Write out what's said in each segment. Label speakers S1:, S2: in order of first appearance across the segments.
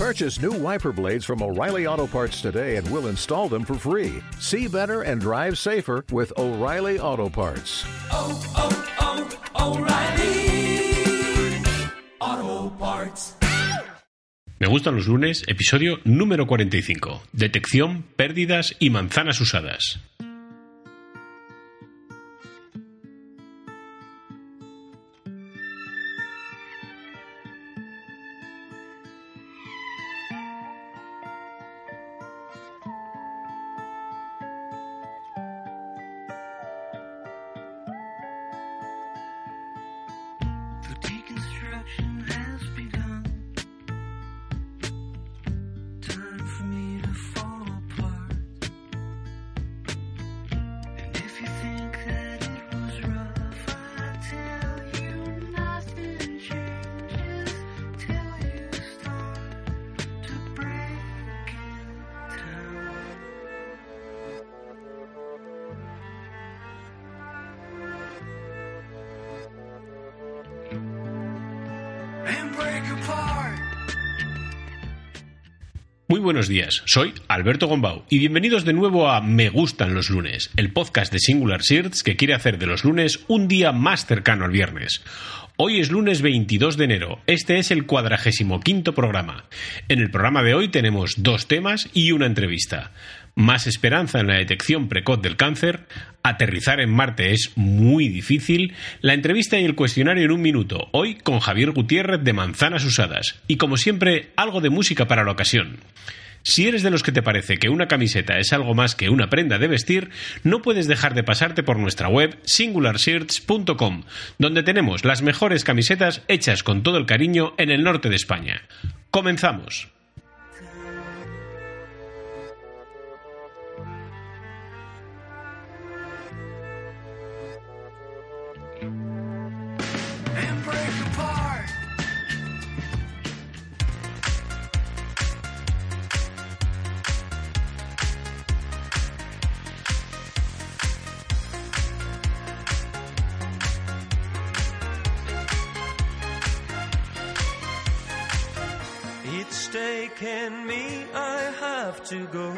S1: Purchase new wiper blades from O'Reilly Auto Parts today and we'll install them for free. See better and drive safer with O'Reilly Auto Parts.
S2: oh, oh, oh O'Reilly Auto Parts.
S3: Me gustan los lunes, episodio número 45. Detección, pérdidas y manzanas usadas. Muy buenos días, soy Alberto Gombau y bienvenidos de nuevo a Me Gustan los lunes, el podcast de Singular Shirts que quiere hacer de los lunes un día más cercano al viernes. Hoy es lunes 22 de enero, este es el cuadragésimo quinto programa. En el programa de hoy tenemos dos temas y una entrevista. Más esperanza en la detección precoz del cáncer, aterrizar en Marte es muy difícil, la entrevista y el cuestionario en un minuto, hoy con Javier Gutiérrez de Manzanas Usadas, y como siempre, algo de música para la ocasión. Si eres de los que te parece que una camiseta es algo más que una prenda de vestir, no puedes dejar de pasarte por nuestra web singularshirts.com, donde tenemos las mejores camisetas hechas con todo el cariño en el norte de España. Comenzamos.
S4: Taken me, I have to go.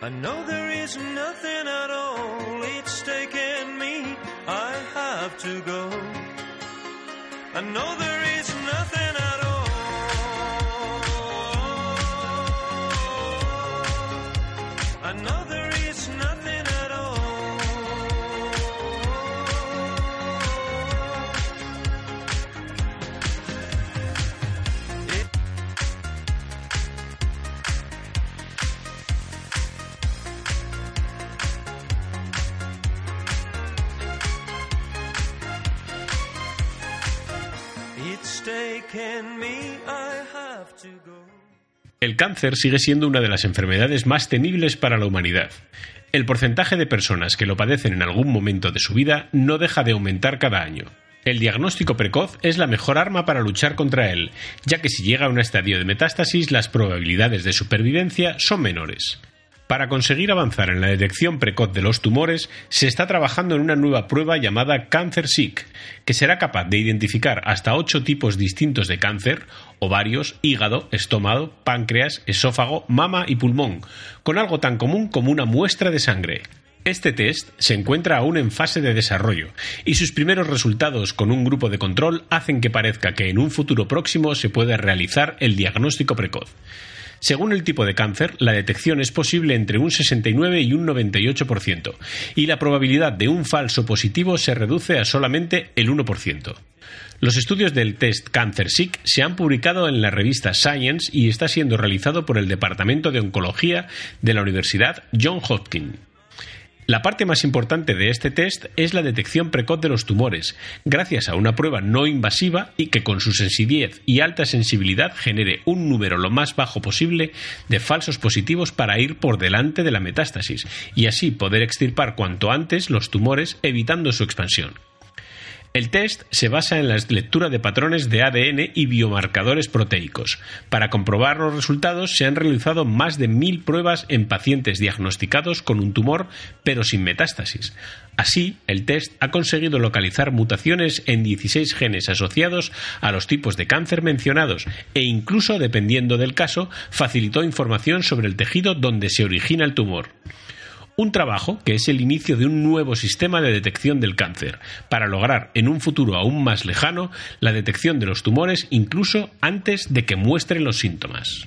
S4: I know there is nothing at all. It's taken me, I have to go. I know there is
S3: El cáncer sigue siendo una de las enfermedades más temibles para la humanidad. El porcentaje de personas que lo padecen en algún momento de su vida no deja de aumentar cada año. El diagnóstico precoz es la mejor arma para luchar contra él, ya que si llega a un estadio de metástasis las probabilidades de supervivencia son menores. Para conseguir avanzar en la detección precoz de los tumores, se está trabajando en una nueva prueba llamada CancerSeek, que será capaz de identificar hasta ocho tipos distintos de cáncer, ovarios, hígado, estómago, páncreas, esófago, mama y pulmón, con algo tan común como una muestra de sangre. Este test se encuentra aún en fase de desarrollo y sus primeros resultados con un grupo de control hacen que parezca que en un futuro próximo se puede realizar el diagnóstico precoz. Según el tipo de cáncer, la detección es posible entre un 69 y un 98%, y la probabilidad de un falso positivo se reduce a solamente el 1%. Los estudios del test CancerSeek se han publicado en la revista Science y está siendo realizado por el Departamento de Oncología de la Universidad John Hopkins. La parte más importante de este test es la detección precoz de los tumores, gracias a una prueba no invasiva y que con su sencillez y alta sensibilidad genere un número lo más bajo posible de falsos positivos para ir por delante de la metástasis y así poder extirpar cuanto antes los tumores evitando su expansión. El test se basa en la lectura de patrones de ADN y biomarcadores proteicos. Para comprobar los resultados se han realizado más de mil pruebas en pacientes diagnosticados con un tumor pero sin metástasis. Así, el test ha conseguido localizar mutaciones en 16 genes asociados a los tipos de cáncer mencionados e incluso, dependiendo del caso, facilitó información sobre el tejido donde se origina el tumor. Un trabajo que es el inicio de un nuevo sistema de detección del cáncer, para lograr en un futuro aún más lejano la detección de los tumores incluso antes de que muestren los síntomas.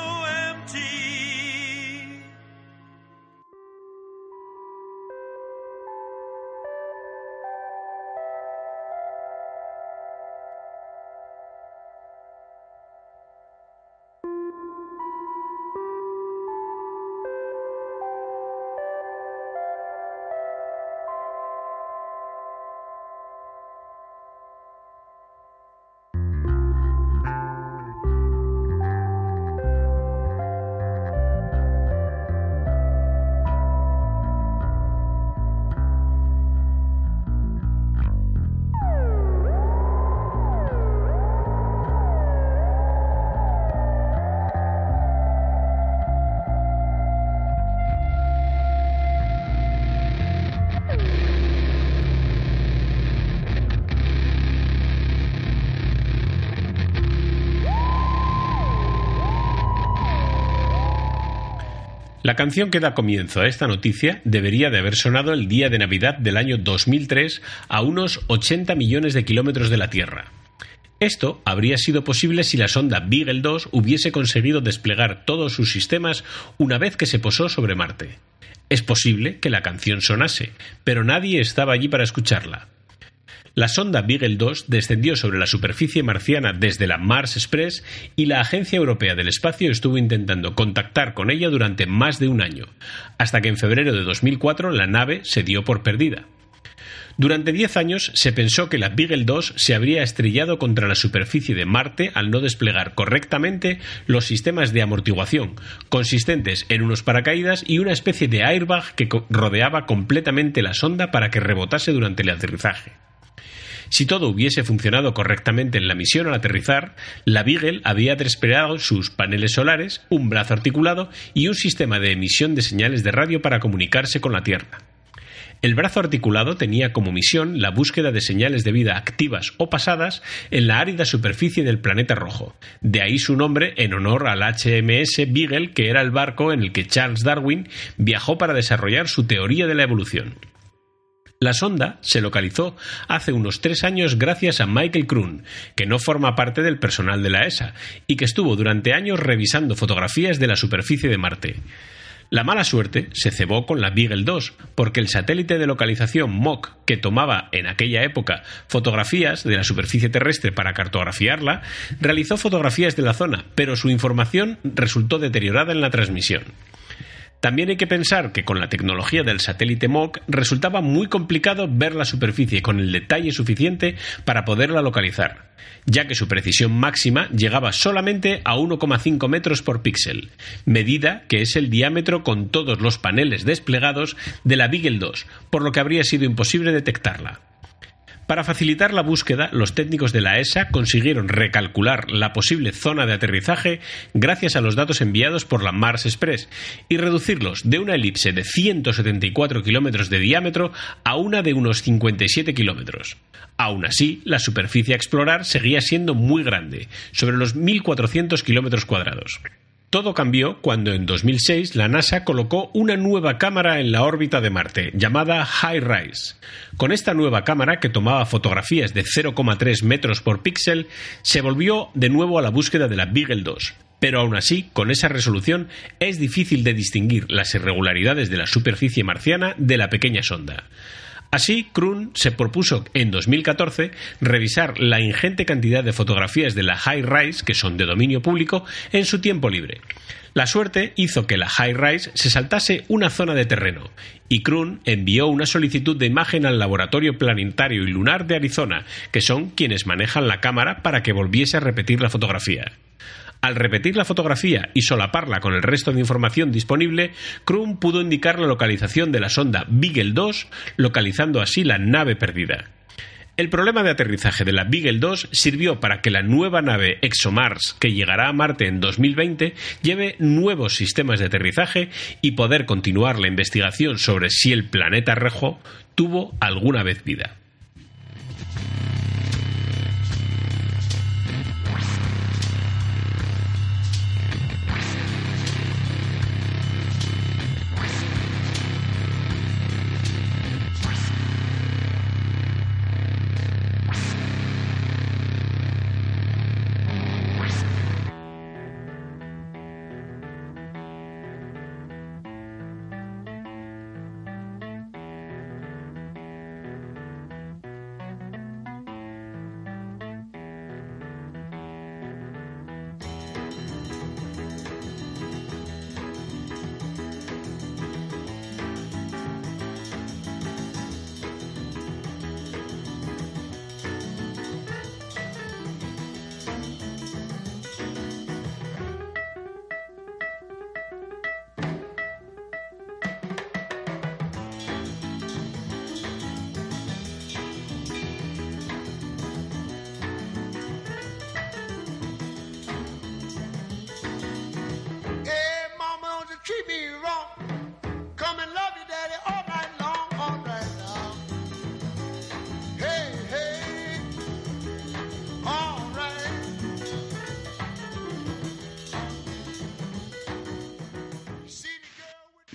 S3: La canción que da comienzo a esta noticia debería de haber sonado el día de Navidad del año 2003 a unos 80 millones de kilómetros de la Tierra. Esto habría sido posible si la sonda Beagle 2 hubiese conseguido desplegar todos sus sistemas una vez que se posó sobre Marte. Es posible que la canción sonase, pero nadie estaba allí para escucharla. La sonda Beagle 2 descendió sobre la superficie marciana desde la Mars Express y la Agencia Europea del Espacio estuvo intentando contactar con ella durante más de un año, hasta que en febrero de 2004 la nave se dio por perdida. Durante 10 años se pensó que la Beagle 2 se habría estrellado contra la superficie de Marte al no desplegar correctamente los sistemas de amortiguación, consistentes en unos paracaídas y una especie de airbag que rodeaba completamente la sonda para que rebotase durante el aterrizaje. Si todo hubiese funcionado correctamente en la misión al aterrizar, la Beagle había desplegado sus paneles solares, un brazo articulado y un sistema de emisión de señales de radio para comunicarse con la Tierra. El brazo articulado tenía como misión la búsqueda de señales de vida activas o pasadas en la árida superficie del planeta rojo. De ahí su nombre en honor al HMS Beagle, que era el barco en el que Charles Darwin viajó para desarrollar su teoría de la evolución. La sonda se localizó hace unos tres años gracias a Michael Kroon, que no forma parte del personal de la ESA y que estuvo durante años revisando fotografías de la superficie de Marte. La mala suerte se cebó con la Beagle 2, porque el satélite de localización MOC, que tomaba en aquella época fotografías de la superficie terrestre para cartografiarla, realizó fotografías de la zona, pero su información resultó deteriorada en la transmisión. También hay que pensar que con la tecnología del satélite MOC resultaba muy complicado ver la superficie con el detalle suficiente para poderla localizar, ya que su precisión máxima llegaba solamente a 1,5 metros por píxel, medida que es el diámetro con todos los paneles desplegados de la Beagle 2, por lo que habría sido imposible detectarla. Para facilitar la búsqueda, los técnicos de la ESA consiguieron recalcular la posible zona de aterrizaje gracias a los datos enviados por la Mars Express y reducirlos de una elipse de 174 kilómetros de diámetro a una de unos 57 kilómetros. Aún así, la superficie a explorar seguía siendo muy grande, sobre los 1.400 kilómetros cuadrados. Todo cambió cuando en 2006 la NASA colocó una nueva cámara en la órbita de Marte, llamada High Rise. Con esta nueva cámara, que tomaba fotografías de 0,3 metros por píxel, se volvió de nuevo a la búsqueda de la Beagle 2. Pero aún así, con esa resolución, es difícil de distinguir las irregularidades de la superficie marciana de la pequeña sonda. Así, Kroon se propuso en 2014 revisar la ingente cantidad de fotografías de la High Rise, que son de dominio público, en su tiempo libre. La suerte hizo que la High Rise se saltase una zona de terreno, y Kroon envió una solicitud de imagen al Laboratorio Planetario y Lunar de Arizona, que son quienes manejan la cámara para que volviese a repetir la fotografía. Al repetir la fotografía y solaparla con el resto de información disponible, Kroon pudo indicar la localización de la sonda Beagle 2, localizando así la nave perdida. El problema de aterrizaje de la Beagle 2 sirvió para que la nueva nave ExoMars, que llegará a Marte en 2020, lleve nuevos sistemas de aterrizaje y poder continuar la investigación sobre si el planeta rojo tuvo alguna vez vida.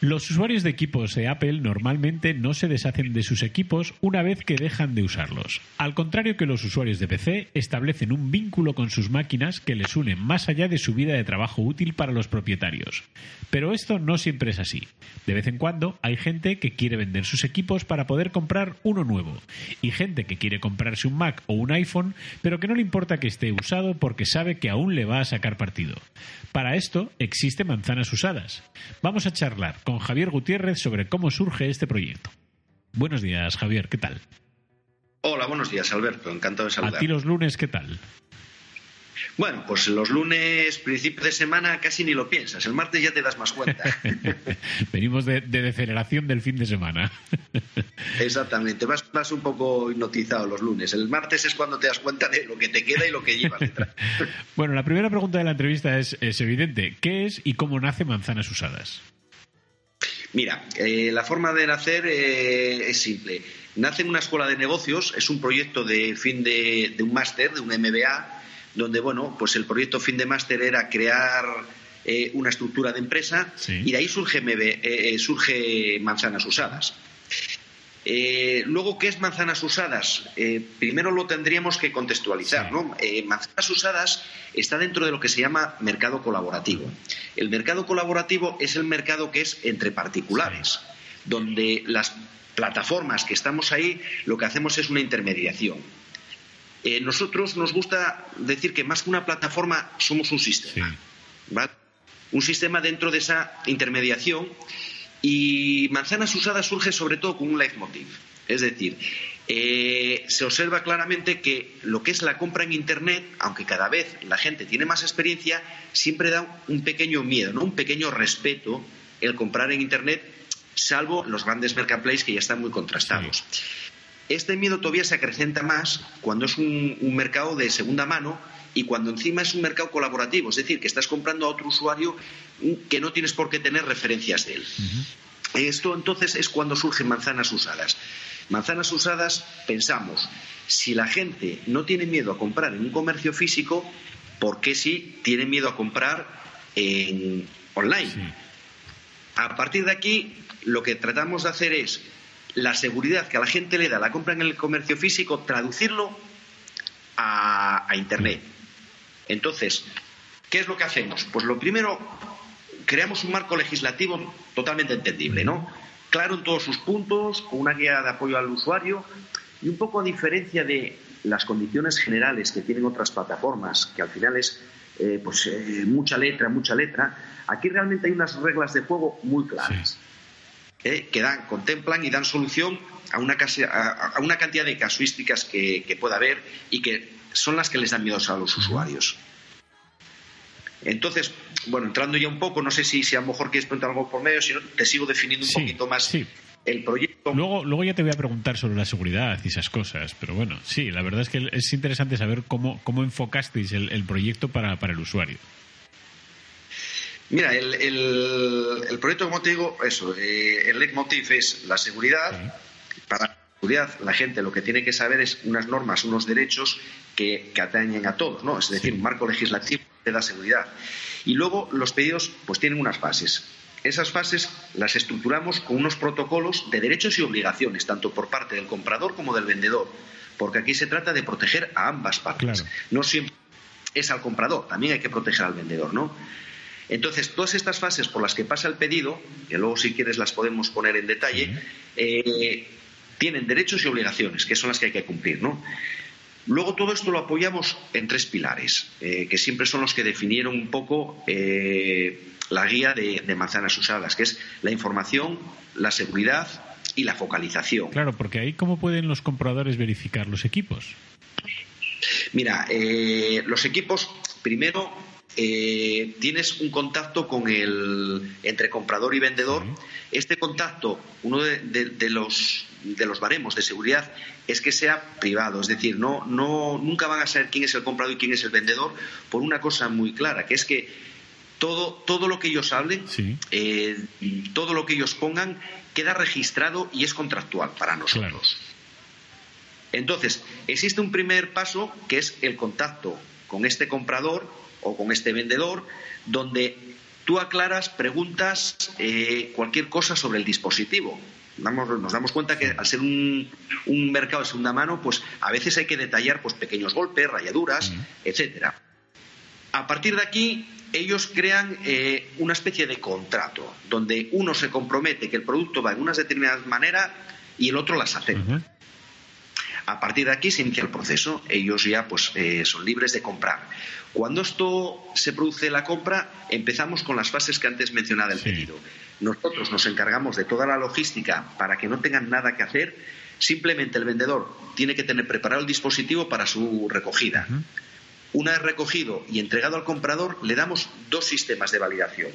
S5: Los usuarios de equipos de Apple normalmente no se deshacen de sus equipos una vez que dejan de usarlos. Al contrario que los usuarios de PC, establecen un vínculo con sus máquinas que les une más allá de su vida de trabajo útil para los propietarios. Pero esto no siempre es así. De vez en cuando hay gente que quiere vender sus equipos para poder comprar uno nuevo, y gente que quiere comprarse un Mac o un iPhone, pero que no le importa que esté usado porque sabe que aún le va a sacar partido. Para esto existe Manzanas Usadas. Vamos a charlar con Javier Gutiérrez sobre cómo surge este proyecto. Buenos días, Javier, ¿qué tal?
S6: Hola, buenos días, Alberto. Encantado de
S5: A
S6: saludar.
S5: ti los lunes, ¿qué tal?
S6: Bueno, pues los lunes, principio de semana, casi ni lo piensas. El martes ya te das más cuenta.
S5: Venimos de, de deceleración del fin de semana.
S6: Exactamente. Vas, vas un poco hipnotizado los lunes. El martes es cuando te das cuenta de lo que te queda y lo que llevas detrás.
S5: bueno, la primera pregunta de la entrevista es, es evidente. ¿Qué es y cómo nace Manzanas Usadas?
S6: Mira, eh, la forma de nacer eh, es simple. Nace en una escuela de negocios, es un proyecto de fin de, de un máster, de un MBA, donde, bueno, pues el proyecto fin de máster era crear eh, una estructura de empresa
S5: Sí.
S6: y de ahí surge, MB, eh, eh, surge Manzanas Usadas. Eh, luego, ¿qué es manzanas usadas? Eh, primero lo tendríamos que contextualizar.
S5: Sí.
S6: ¿no? Eh, manzanas usadas está dentro de lo que se llama mercado colaborativo. El mercado colaborativo es el mercado que es entre particulares, donde las plataformas que estamos ahí lo que hacemos es una intermediación. Eh, nosotros nos gusta decir que más que una plataforma somos un sistema.
S5: Sí.
S6: ¿vale? Un sistema dentro de esa intermediación y Manzanas Usadas surge sobre todo con un leitmotiv. Es decir, eh, se observa claramente que lo que es la compra en Internet, aunque cada vez la gente tiene más experiencia, siempre da un pequeño miedo, ¿no? un pequeño respeto el comprar en Internet, salvo los grandes marketplaces que ya están muy contrastados. Este miedo todavía se acrecenta más cuando es un, un mercado de segunda mano y cuando encima es un mercado colaborativo, es decir, que estás comprando a otro usuario que no tienes por qué tener referencias de él. Esto entonces es cuando surgen manzanas usadas. Manzanas usadas, pensamos, si la gente no tiene miedo a comprar en un comercio físico, ¿por qué sí tiene miedo a comprar en online? A partir de aquí, lo que tratamos de hacer es la seguridad que a la gente le da la compra en el comercio físico, traducirlo a, a Internet. Entonces, ¿qué es lo que hacemos? Pues lo primero, creamos un marco legislativo totalmente entendible, ¿no? Claro en todos sus puntos, con una guía de apoyo al usuario y un poco a diferencia de las condiciones generales que tienen otras plataformas, que al final es eh, pues eh, mucha letra, mucha letra, aquí realmente hay unas reglas de juego muy claras eh, que dan, contemplan y dan solución a una, casi- a, a una cantidad de casuísticas que, que pueda haber y que son las que les dan miedo a los usuarios. Entonces, bueno, entrando ya un poco, no sé si, si a lo mejor quieres preguntar algo por medio, si no, te sigo definiendo un
S5: Sí,
S6: poquito más
S5: sí.
S6: el proyecto.
S5: Luego, luego ya te voy a preguntar sobre la seguridad y esas cosas, pero bueno, sí, la verdad es que es interesante saber cómo, cómo enfocasteis el, el proyecto para, para el usuario.
S6: Mira, el, el- el proyecto, como te digo, eso, eh, el leitmotiv es la seguridad. Para la seguridad, la gente lo que tiene que saber es unas normas, unos derechos que, que atañen a todos, ¿no? Es decir, un marco legislativo que da seguridad. Y luego los pedidos, pues tienen unas fases. Esas fases las estructuramos con unos protocolos de derechos y obligaciones, tanto por parte del comprador como del vendedor, porque aquí se trata de proteger a ambas partes.
S5: Claro.
S6: No siempre es al comprador, también hay que proteger al vendedor, ¿no? Entonces, todas estas fases por las que pasa el pedido, que luego si quieres las podemos poner en detalle, eh, tienen derechos y obligaciones, que son las que hay que cumplir, ¿no? Luego todo esto lo apoyamos en tres pilares, eh, que siempre son los que definieron un poco eh, la guía de, de manzanas usadas, que es la información, la seguridad y la focalización.
S5: Claro, porque ahí cómo pueden los compradores verificar los equipos.
S6: Mira, eh, los equipos, primero eh, tienes un contacto con el entre comprador y vendedor. Este contacto, uno de, de- de los de los baremos de seguridad es que sea privado, es decir, no, no, nunca van a saber quién es el comprador y quién es el vendedor por una cosa muy clara, que es que todo, todo lo que ellos hablen,
S5: Sí.
S6: eh, todo lo que ellos pongan, queda registrado y es contractual para nosotros. Entonces, existe un primer paso que es el contacto con este comprador o con este vendedor, donde tú aclaras, preguntas eh, cualquier cosa sobre el dispositivo. Damos- nos damos cuenta que al ser un, un mercado de segunda mano, pues a veces hay que detallar pues, pequeños golpes, rayaduras, etcétera. A partir de aquí, ellos crean eh, una especie de contrato, donde uno se compromete que el producto va en una determinada manera y el otro las acepta. A partir de aquí se inicia el proceso. Ellos ya pues, eh, son libres de comprar. Cuando esto se produce la compra, empezamos con las fases que antes mencionaba del pedido. Nosotros nos encargamos de toda la logística para que no tengan nada que hacer. Simplemente el vendedor tiene que tener preparado el dispositivo para su recogida. Una vez recogido y entregado al comprador, le damos dos sistemas de validación.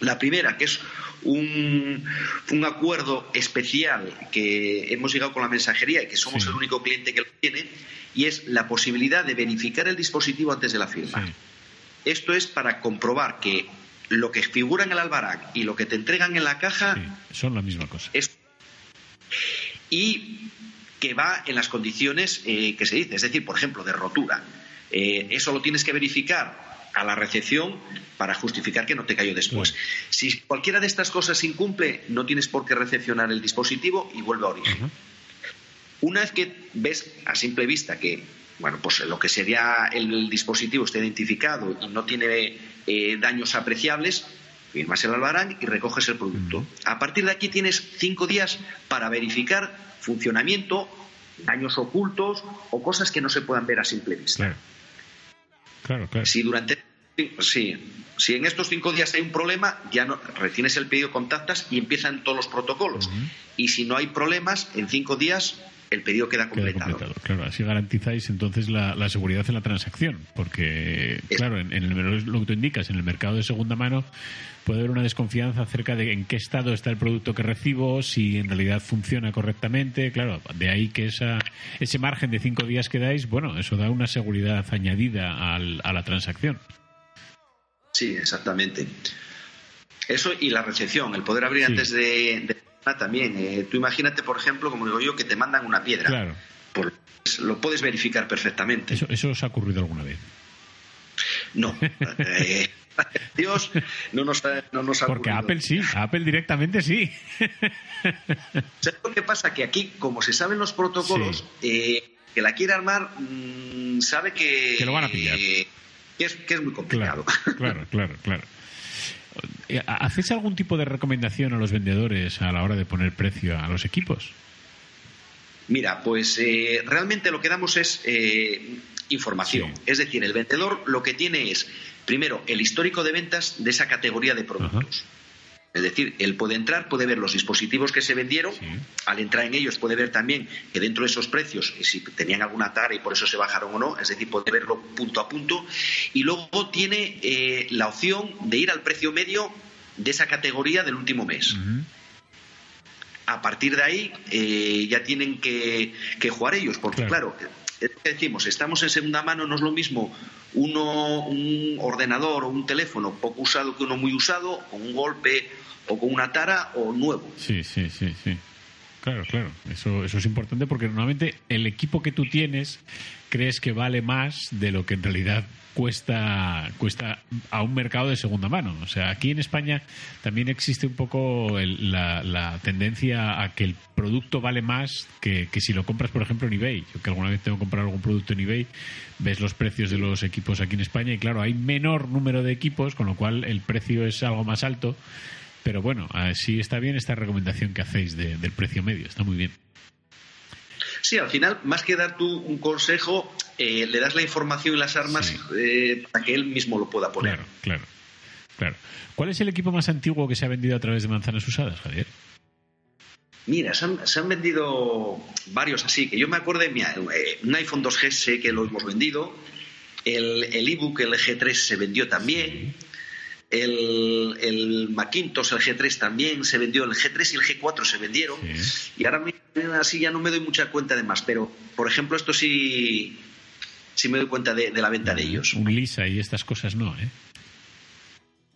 S6: La primera, que es un, un acuerdo especial que hemos llegado con la mensajería y que somos el único cliente que lo tiene, y es la posibilidad de verificar el dispositivo antes de la firma. Esto es para comprobar que lo que figura en el albarán y lo que te entregan en la caja
S5: Son la misma cosa.
S6: es y que va en las condiciones eh, que se dice, es decir, por ejemplo, de rotura. Eh, eso lo tienes que verificar a la recepción para justificar que no te cayó después. Si cualquiera de estas cosas se incumple, no tienes por qué recepcionar el dispositivo y vuelve a origen. Una vez que ves a simple vista que bueno, pues lo que sería el dispositivo está identificado y no tiene eh, daños apreciables, firmas el albarán y recoges el producto. A partir de aquí tienes cinco días para verificar funcionamiento, daños ocultos o cosas que no se puedan ver a simple vista.
S5: Claro. Claro, claro.
S6: Si durante sí, si en estos cinco días hay un problema, ya no retienes el pedido, contactas y empiezan todos los protocolos. Y si no hay problemas, en cinco días el pedido queda
S5: Queda
S6: completado.
S5: Claro, así garantizáis entonces la, la seguridad en la transacción, porque,
S6: Es-
S5: claro, en, en el, lo que tú indicas, en el mercado de segunda mano puede haber una desconfianza acerca de en qué estado está el producto que recibo, si en realidad funciona correctamente. Claro, de ahí que esa, ese margen de cinco días que dais, bueno, eso da una seguridad añadida al- a la transacción.
S6: Sí, exactamente. Eso y la recepción, el poder abrir
S5: Sí.
S6: antes de, de- también. eh, tú imagínate, por ejemplo, como digo yo, que te mandan una piedra.
S5: Claro,
S6: Por- lo puedes verificar perfectamente.
S5: eso, eso os ha ocurrido alguna vez.
S6: No. eh, Dios no nos ha, no nos ha
S5: Porque
S6: ocurrido.
S5: Apple sí, Apple directamente sí.
S6: ¿Sabes lo que pasa? Que aquí, como se saben los protocolos, eh, que la quiere armar mm, sabe que...
S5: Que lo van a pillar.
S6: eh, que, es, que es muy complicado.
S5: Claro, claro, claro, claro. Eh, ¿Hacéis algún tipo de recomendación a los vendedores a la hora de poner precio a los equipos?
S6: Mira, pues eh, realmente lo que damos es eh, información.
S5: Sí.
S6: Es decir, el vendedor lo que tiene es, primero, el histórico de ventas de esa categoría de productos. Es decir, él puede entrar, puede ver los dispositivos que se vendieron.
S5: Sí.
S6: Al entrar en ellos puede ver también que dentro de esos precios, si tenían alguna tara y por eso se bajaron o no, es decir, puede verlo punto a punto. Y luego tiene eh, la opción de ir al precio medio de esa categoría del último mes. A partir de ahí eh, ya tienen que, que jugar ellos, porque
S5: Claro.
S6: claro, es lo que decimos, estamos en segunda mano, no es lo mismo uno, un ordenador o un teléfono poco usado que uno muy usado, con un golpe o con una tara o nuevo.
S5: Sí, sí, sí, sí. Claro, claro. Eso, eso es importante porque normalmente el equipo que tú tienes crees que vale más de lo que en realidad cuesta cuesta a un mercado de segunda mano. O sea, aquí en España también existe un poco el- la, la tendencia a que el producto vale más que, que si lo compras, por ejemplo, en eBay. Yo que alguna vez tengo que comprar algún producto en eBay, ves los precios de los equipos aquí en España y claro, hay menor número de equipos, con lo cual el precio es algo más alto. Pero bueno, sí está bien esta recomendación que hacéis de- del precio medio, está muy bien.
S6: Sí, al final, más que dar tú un consejo, eh, le das la información y las armas
S5: Sí.
S6: eh, para que él mismo lo pueda poner.
S5: Claro, claro, claro. ¿Cuál es el equipo más antiguo que se ha vendido a través de manzanas usadas, Javier?
S6: Mira, se han, se han vendido varios así, que yo me acuerdo, mira, eh, un iPhone 2G sé que lo hemos vendido, el el ebook, el G3 se vendió también, el, el Macintosh, el G3 también se vendió, el G3 y el G4 se vendieron,
S5: Sí.
S6: y ahora mismo así ya no me doy mucha cuenta de más, pero por ejemplo esto sí, sí me doy cuenta de, de la venta de ellos.
S5: Un Lisa y estas cosas no, ¿eh?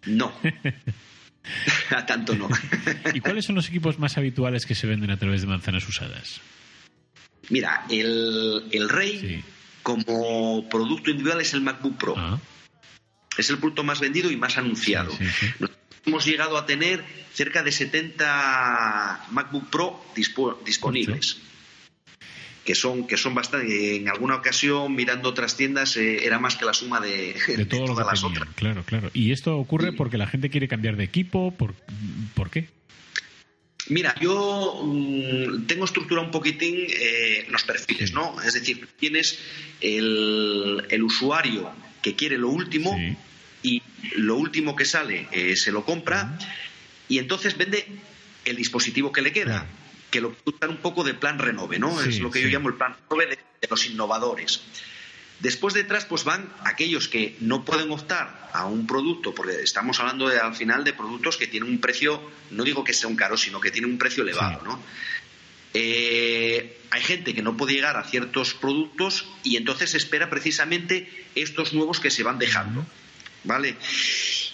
S6: No. a tanto no.
S5: ¿Y cuáles son los equipos más habituales que se venden a través de manzanas usadas?
S6: Mira, el, el Rey
S5: Sí.
S6: como producto individual es el MacBook Pro.
S5: Ah,
S6: Es el producto más vendido y más anunciado.
S5: Sí, sí, sí.
S6: Nosotros Hemos llegado a tener cerca de 70 MacBook Pro dispo- disponibles. Que son, que son bastante. En alguna ocasión, mirando otras tiendas, eh, era más que la suma de,
S5: de
S6: de
S5: todo lo
S6: todas
S5: que
S6: las otras.
S5: claro, claro. ¿Y esto ocurre porque la gente quiere cambiar de equipo? ¿Por, ¿por qué?
S6: Mira, yo mm, tengo estructurado un poquitín eh, los perfiles. ¿no? Es decir, tienes el, el usuario que quiere lo último
S5: Sí.
S6: y lo último que sale eh, se lo compra y entonces vende el dispositivo que le queda, que lo usan un poco de plan renove, ¿no?
S5: Sí,
S6: es lo que
S5: sí.
S6: yo llamo el plan renove de, de los innovadores. Después detrás pues van aquellos que no pueden optar a un producto, porque estamos hablando de, al final de productos que tienen un precio, no digo que sean caros, sino que tienen un precio elevado,
S5: Sí.
S6: ¿no? Eh, hay gente que no puede llegar a ciertos productos y entonces espera precisamente estos nuevos que se van dejando, ¿vale?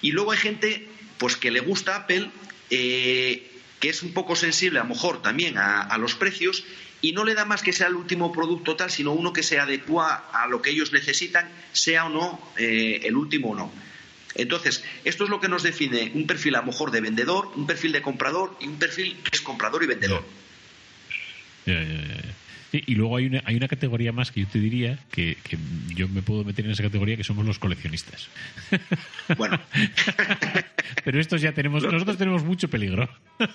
S6: Y luego hay gente pues que le gusta Apple, eh, que es un poco sensible a lo mejor también a, los precios y no le da más que sea el último producto tal, sino uno que se adecua a lo que ellos necesitan, sea o no eh, el último o no. Entonces, esto es lo que nos define un perfil a lo mejor de vendedor, un perfil de comprador y un perfil que es comprador y vendedor.
S5: Ya, ya, ya, ya. Sí, y luego hay una, hay una categoría más que yo te diría que, que yo me puedo meter en esa categoría que somos los coleccionistas.
S6: Bueno,
S5: Pero estos ya tenemos, nosotros tenemos mucho peligro.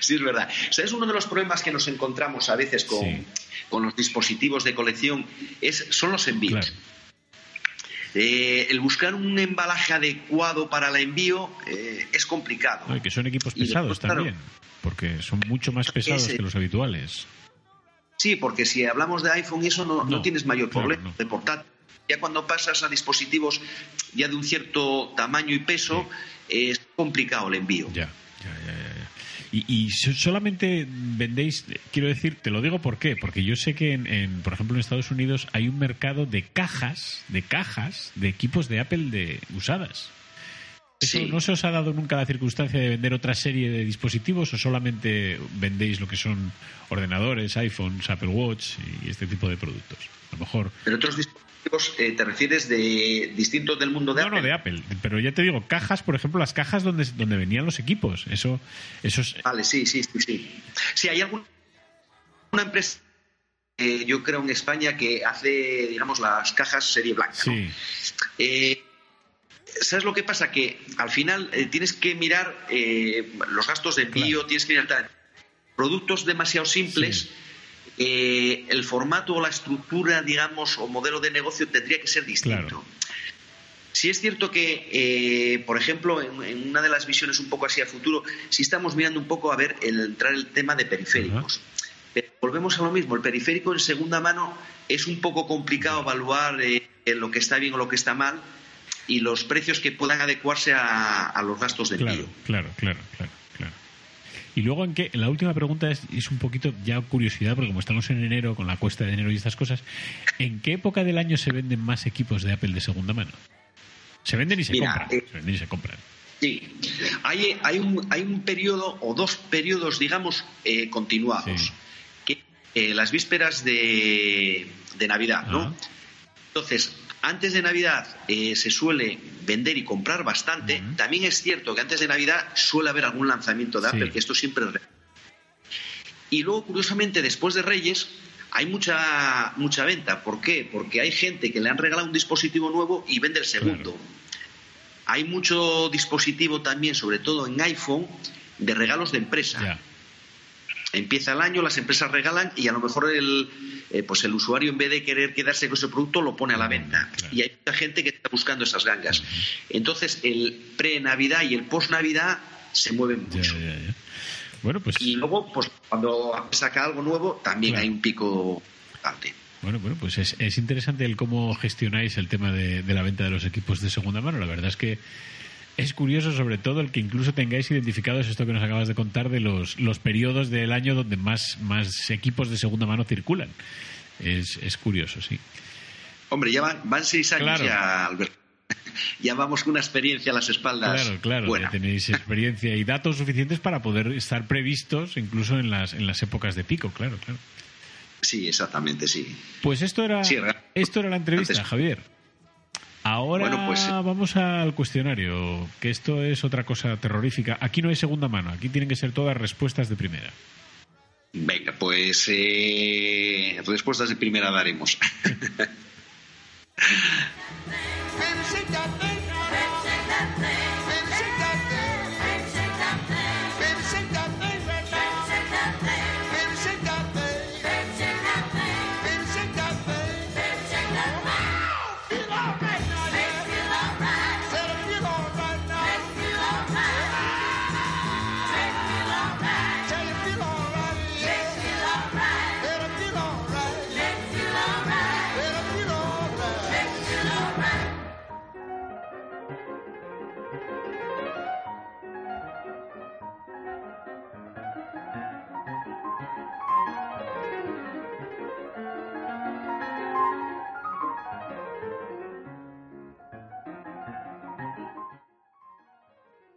S6: sí es verdad. ¿Sabes uno de los problemas que nos encontramos a veces con,
S5: Sí.
S6: con los dispositivos de colección? Es, son los envíos.
S5: Claro.
S6: Eh, el buscar un embalaje adecuado para el envío eh, es complicado.
S5: No, y que son equipos pesados
S6: después, claro,
S5: también. Porque son mucho más pesados
S6: Ese-
S5: que los habituales.
S6: Sí, porque si hablamos de iPhone y eso no, no
S5: No,
S6: tienes mayor
S5: claro,
S6: problema
S5: no.
S6: de portátil. Ya cuando pasas a dispositivos ya de un cierto tamaño y peso, es complicado el envío.
S5: Ya, ya, ya, ya. Y, y so- solamente vendéis, quiero decir, te lo digo por qué, porque yo sé que, en, en, por ejemplo, en Estados Unidos hay un mercado de cajas, de cajas, de equipos de Apple de usadas. ¿Eso
S6: Sí.
S5: no se os ha dado nunca la circunstancia de vender otra serie de dispositivos o solamente vendéis lo que son ordenadores, iPhones, Apple Watch y este tipo de productos? A lo mejor
S6: Pero otros dispositivos, eh, ¿te refieres de distintos del mundo de
S5: no,
S6: Apple?
S5: no, de Apple. Pero ya te digo, cajas, por ejemplo, las cajas donde, donde venían los equipos. Eso, eso es,
S6: Vale, sí, sí, sí, sí. Sí, hay alguna una empresa, eh, yo creo en España, que hace, digamos, las cajas serie blanca. ¿no?
S5: Sí,
S6: Eh, ¿Sabes lo que pasa? Que al final eh, tienes que mirar eh, los gastos de envío,
S5: Claro.
S6: tienes que mirar tal. productos demasiado simples.
S5: Sí.
S6: eh, el formato o la estructura, digamos, o modelo de negocio tendría que ser distinto.
S5: Claro.
S6: Sí es cierto que, por ejemplo, en, en una de las visiones un poco así a futuro, sí estamos mirando un poco a ver el entrar el tema de periféricos. Pero volvemos a lo mismo, el periférico en segunda mano es un poco complicado evaluar lo que está bien o lo que está mal y los precios que puedan adecuarse a, a los gastos de envío.
S5: claro, claro, claro, claro, claro. Y luego, ¿en qué? La última pregunta es, es un poquito ya curiosidad, porque como estamos en enero, con la cuesta de enero y estas cosas, ¿en qué época del año se venden más equipos de Apple de segunda mano? Se venden y se
S6: Mira,
S5: compran.
S6: eh,
S5: Se venden y se compran.
S6: Sí, hay, hay, un, hay un periodo o dos periodos, digamos, eh, continuados.
S5: Sí.
S6: Que eh, las vísperas de, de Navidad, ¿no? Entonces, antes de Navidad eh, se suele vender y comprar bastante. También es cierto que antes de Navidad suele haber algún lanzamiento de
S5: Sí.
S6: Apple, que esto siempre es real. Y luego, curiosamente, después de Reyes hay mucha mucha venta. ¿Por qué? Porque hay gente que le han regalado un dispositivo nuevo y vende el segundo. Hay mucho dispositivo también, sobre todo en iPhone, de regalos de empresa. Empieza el año, las empresas regalan y a lo mejor el, eh, pues el usuario en vez de querer quedarse con ese producto lo pone a la venta. Y hay mucha gente que está buscando esas gangas. Entonces el pre-Navidad y el post-Navidad se mueven mucho.
S5: ya, ya. Bueno, pues
S6: Y luego, pues cuando saca algo nuevo, también
S5: Claro.
S6: hay un pico importante.
S5: Bueno, bueno, pues es, es interesante el cómo gestionáis el tema de, de la venta de los equipos de segunda mano. La verdad es que es curioso, sobre todo, el que incluso tengáis identificados esto que nos acabas de contar de los, los periodos del año donde más, más equipos de segunda mano circulan. Es, es curioso, sí.
S6: Hombre, ya van, van seis años
S5: Claro.
S6: ya, Alberto. ya vamos con una experiencia a las espaldas.
S5: Claro, claro,
S6: buena.
S5: ya tenéis experiencia y datos suficientes para poder estar previstos incluso en las, en las épocas de pico, claro, claro.
S6: Sí, exactamente, sí.
S5: Pues esto era,
S6: Sí,
S5: esto era la entrevista,
S6: Antes-
S5: Javier. Ahora
S6: Bueno, pues, eh.
S5: vamos al cuestionario, que esto es otra cosa terrorífica. Aquí no hay segunda mano, aquí tienen que ser todas respuestas de primera.
S6: Venga, pues eh, respuestas de primera daremos.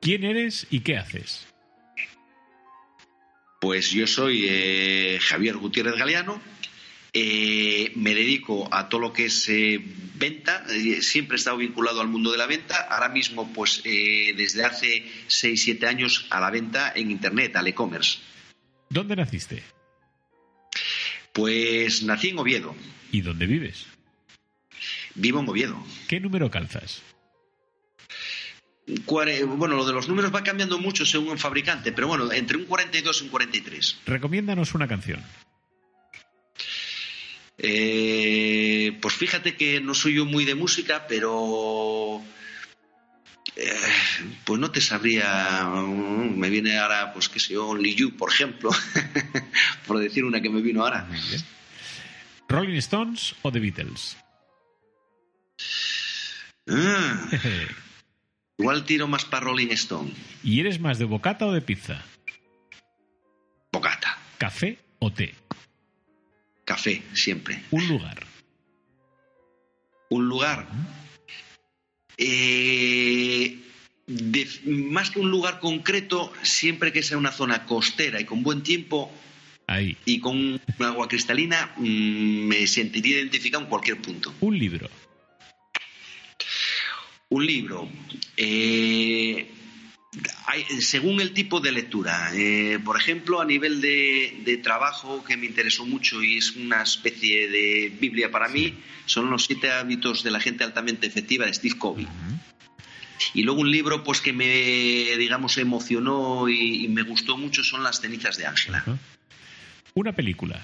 S5: ¿Quién eres y qué haces?
S6: Pues yo soy eh, Javier Gutiérrez Galeano. eh, me dedico a todo lo que es eh, venta. eh, siempre he estado vinculado al mundo de la venta. Ahora mismo, pues desde hace 6-7 años a la venta en Internet, al e-commerce.
S5: ¿Dónde naciste?
S6: Pues nací en Oviedo.
S5: ¿Y dónde vives?
S6: Vivo en Oviedo.
S5: ¿Qué número calzas?
S6: Bueno, lo de los números va cambiando mucho según el fabricante, pero bueno, entre un 42 y un 43.
S5: Recomiéndanos una canción.
S6: Eh, pues fíjate que no soy yo muy de música, pero Eh, pues no te sabría. mm, Me viene ahora, pues qué sé yo, Only You, por ejemplo, por decir una que me vino ahora.
S5: ¿Rolling Stones o The Beatles?
S6: Ah, igual tiro más para Rolling Stone.
S5: ¿Y eres más de bocata o de pizza?
S6: Bocata,
S5: ¿Café o té?
S6: café, siempre.
S5: Un lugar.
S6: Un lugar. Eh, de- más que un lugar concreto, siempre que sea una zona costera y con buen tiempo
S5: Ahí.
S6: y con agua cristalina, mm, me sentiría identificado en cualquier punto.
S5: Un libro.
S6: Un libro. eh, hay- según el tipo de lectura. eh, por ejemplo, a nivel de, de trabajo, que me interesó mucho y es una especie de Biblia para mí, son los siete hábitos de la gente altamente efectiva de Steve Covey. Y luego un libro pues que me, digamos, emocionó y, y me gustó mucho son Las cenizas de Ángela.
S5: Una película.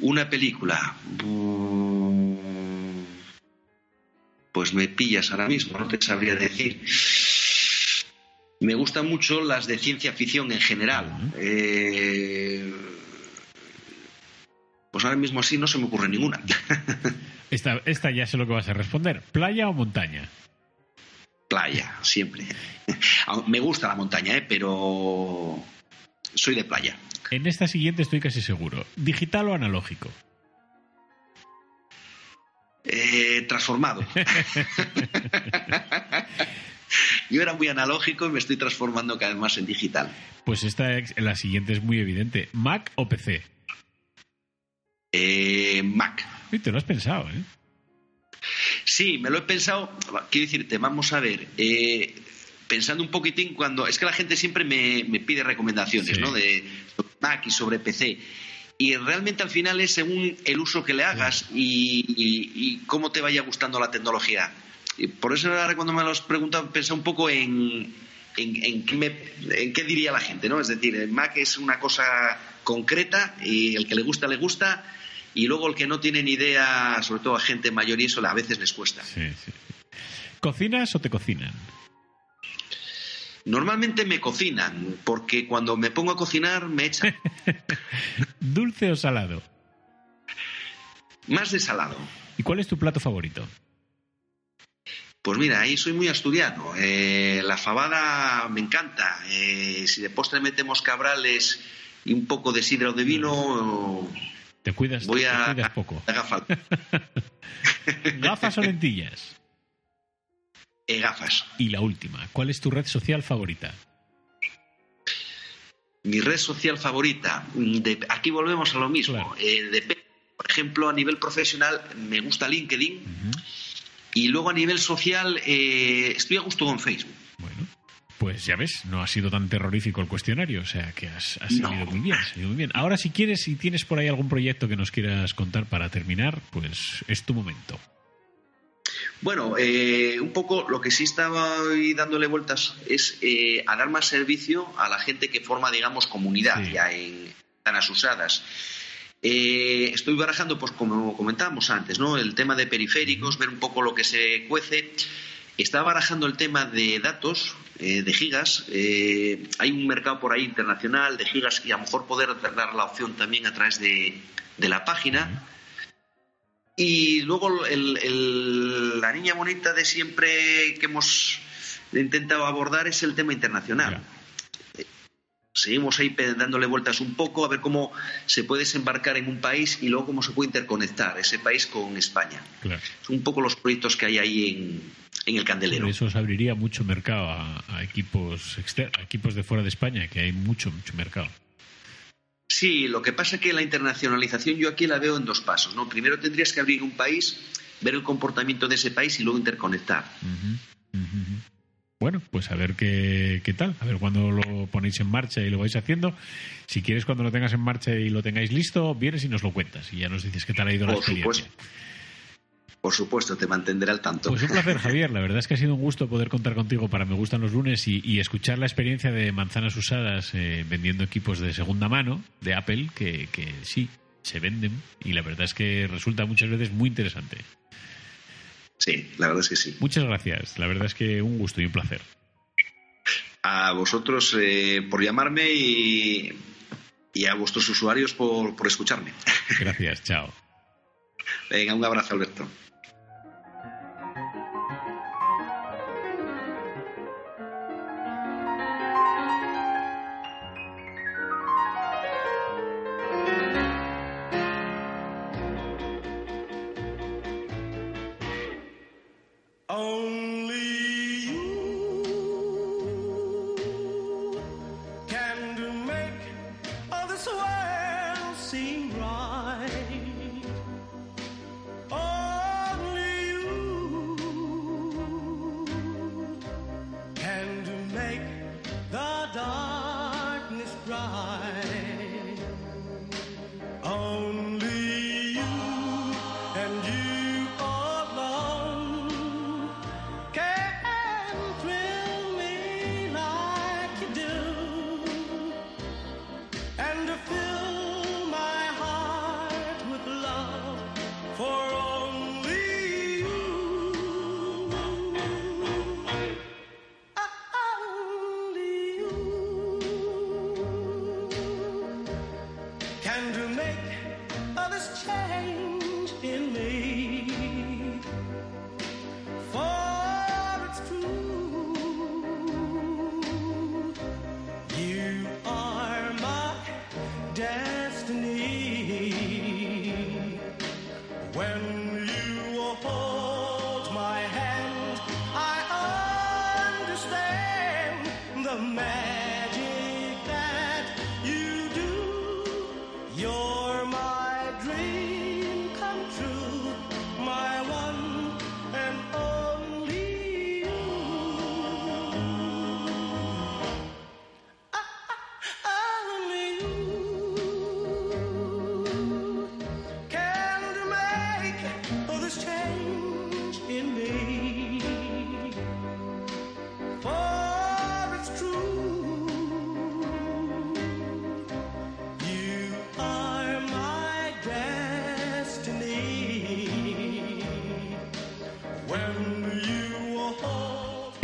S6: Una película. Mm, Pues me pillas ahora mismo, no te sabría decir. Me gustan mucho las de ciencia ficción en general. Eh, Pues ahora mismo así no se me ocurre ninguna.
S5: Esta, esta ya sé lo que vas a responder. ¿Playa o montaña?
S6: playa, siempre. Me gusta la montaña, ¿eh? pero soy de playa.
S5: En esta siguiente estoy casi seguro. ¿Digital o analógico?
S6: Eh, transformado. Yo era muy analógico y me estoy transformando cada vez más en digital.
S5: Pues esta, la siguiente es muy evidente. ¿Mac o PC?
S6: Eh, Mac.
S5: Uy, te lo has pensado, ¿eh?
S6: Sí, me lo he pensado. Quiero decirte, vamos a ver. eh, pensando un poquitín cuando. Es que la gente siempre me, me pide recomendaciones,
S5: Sí.
S6: ¿no? De sobre Mac y sobre PC. Y realmente al final es según el uso que le hagas y, y- y cómo te vaya gustando la tecnología. Y por eso ahora cuando me lo has preguntado pensé un poco en, en, en qué me- en qué diría la gente, ¿no? Es decir, el Mac es una cosa concreta y el que le gusta, le gusta. Y luego el que no tiene ni idea, sobre todo a gente mayor y eso, a veces les cuesta.
S5: Sí, sí. ¿Cocinas o te cocinan?
S6: Normalmente me cocinan, porque cuando me pongo a cocinar me echan
S5: ¿Dulce o salado?
S6: más de salado.
S5: ¿Y cuál es tu plato favorito?
S6: Pues mira, ahí soy muy asturiano. Eh, la fabada me encanta. Eh, si de postre metemos cabrales y un poco de sidra o de vino,
S5: Te cuidas,
S6: voy
S5: te
S6: a...
S5: cuidas poco.
S6: haga falta.
S5: ¿Gafas o lentillas?
S6: Eh, gafas.
S5: Y la última, ¿cuál es tu red social favorita?
S6: Mi red social favorita. mm, de- aquí volvemos a lo mismo.
S5: Claro.
S6: Eh, por ejemplo, a nivel profesional me gusta LinkedIn y luego a nivel social eh, estoy a gusto con Facebook.
S5: Bueno, pues ya ves, no ha sido tan terrorífico el cuestionario, o sea que has, has
S6: No.
S5: salido muy bien, has salido muy bien. Ahora, si quieres, si tienes por ahí algún proyecto que nos quieras contar para terminar, pues es tu momento.
S6: Bueno, eh, un poco lo que sí estaba hoy dándole vueltas es eh, a dar más servicio a la gente que forma, digamos, comunidad
S5: Sí.
S6: ya en zonas usadas. Eh, estoy barajando, pues como comentábamos antes, ¿no? El tema de periféricos, ver un poco lo que se cuece. Estaba barajando el tema de datos, eh, de gigas. Eh, hay un mercado por ahí internacional de gigas y a lo mejor poder dar la opción también a través de, de la página. Y luego el- el- la niña bonita de siempre que hemos intentado abordar es el tema internacional. Seguimos ahí dándole vueltas un poco a ver cómo se puede desembarcar en un país y luego cómo se puede interconectar ese país con España.
S5: Claro.
S6: Son un poco los proyectos que hay ahí en, en el candelero.
S5: Eso os abriría mucho mercado a, a equipos a equipos de fuera de España, que hay mucho, mucho mercado.
S6: Sí, lo que pasa es que la internacionalización yo aquí la veo en dos pasos. ¿no? Primero tendrías que abrir un país, ver el comportamiento de ese país y luego interconectar.
S5: Bueno, pues a ver qué, qué tal, a ver cuándo lo ponéis en marcha y lo vais haciendo. Si quieres, cuando lo tengas en marcha y lo tengáis listo, vienes y nos lo cuentas y ya nos dices qué tal ha ido la experiencia.
S6: supuesto. Por supuesto, te mantendré al tanto.
S5: Pues un placer, Javier. La verdad es que ha sido un gusto poder contar contigo para Me Gustan los Lunes y, y escuchar la experiencia de manzanas usadas eh, vendiendo equipos de segunda mano de Apple, que, que sí, se venden y la verdad es que resulta muchas veces muy interesante.
S2: Sí, la verdad es que sí.
S5: Muchas gracias. La verdad es que un gusto y un placer.
S2: A vosotros eh, por llamarme y, y a vuestros usuarios por, por escucharme.
S5: Gracias, chao.
S2: Venga, un abrazo, Alberto.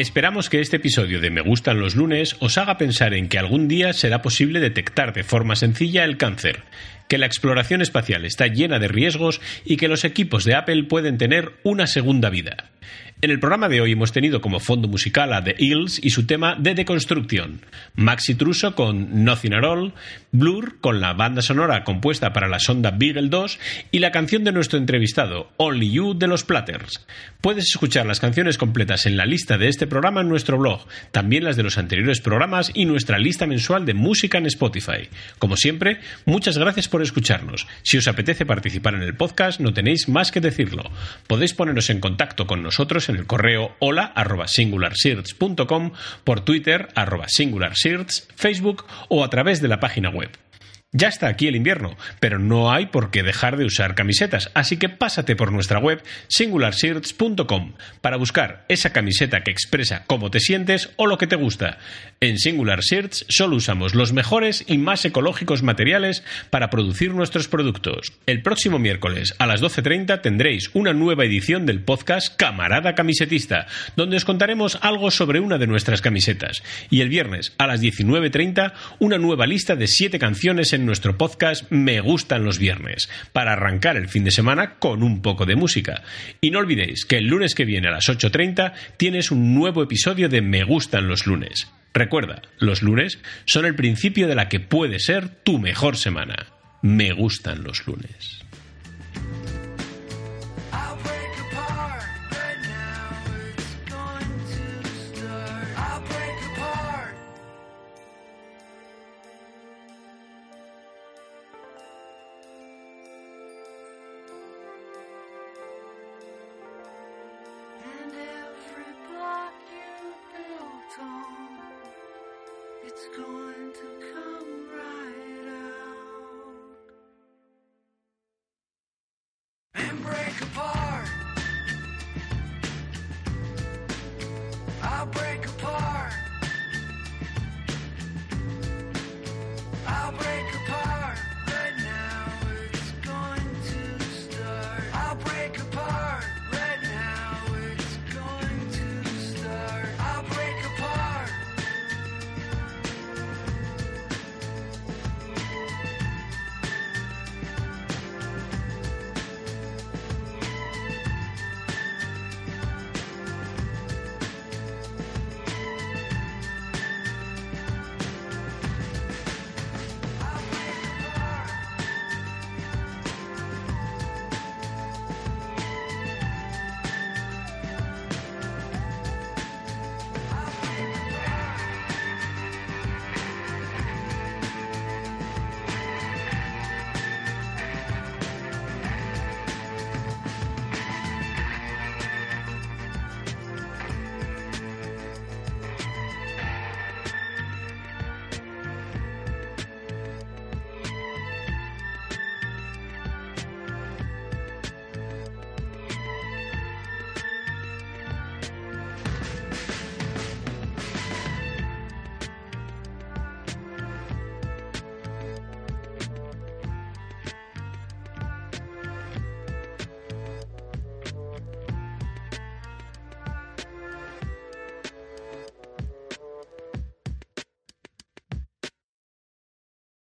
S3: Esperamos que este episodio de Me gustan los lunes os haga pensar en que algún día será posible detectar de forma sencilla el cáncer, que la exploración espacial está llena de riesgos y que los equipos de Apple pueden tener una segunda vida. En el programa de hoy hemos tenido como fondo musical a The Eels y su tema de deconstrucción, Maxi Truso con Nothing at All, Blur con la banda sonora compuesta para la sonda Beagle 2 y la canción de nuestro entrevistado, Only You de los Platters. Puedes escuchar las canciones completas en la lista de este programa en nuestro blog, también las de los anteriores programas y nuestra lista mensual de música en Spotify. Como siempre, muchas gracias por escucharnos. Si os apetece participar en el podcast, no tenéis más que decirlo. Podéis poneros en contacto con nosotros en el correo hola arroba singularsearch.com, por Twitter arroba singularsearch, Facebook o a través de la página web. Ya está aquí el invierno, pero no hay por qué dejar de usar camisetas, así que pásate por nuestra web singularshirts.com para buscar esa camiseta que expresa cómo te sientes o lo que te gusta. En Singular Shirts solo usamos los mejores y más ecológicos materiales para producir nuestros productos. El próximo miércoles a las 12.30 tendréis una nueva edición del podcast Camarada Camisetista, donde os contaremos algo sobre una de nuestras camisetas. Y el viernes a las 19.30 una nueva lista de 7 canciones en nuestro podcast Me gustan los viernes, para arrancar el fin de semana con un poco de música. Y no olvidéis que el lunes que viene a las 8.30 tienes un nuevo episodio de Me gustan los lunes. Recuerda, los lunes son el principio de la que puede ser tu mejor semana. Me gustan los lunes.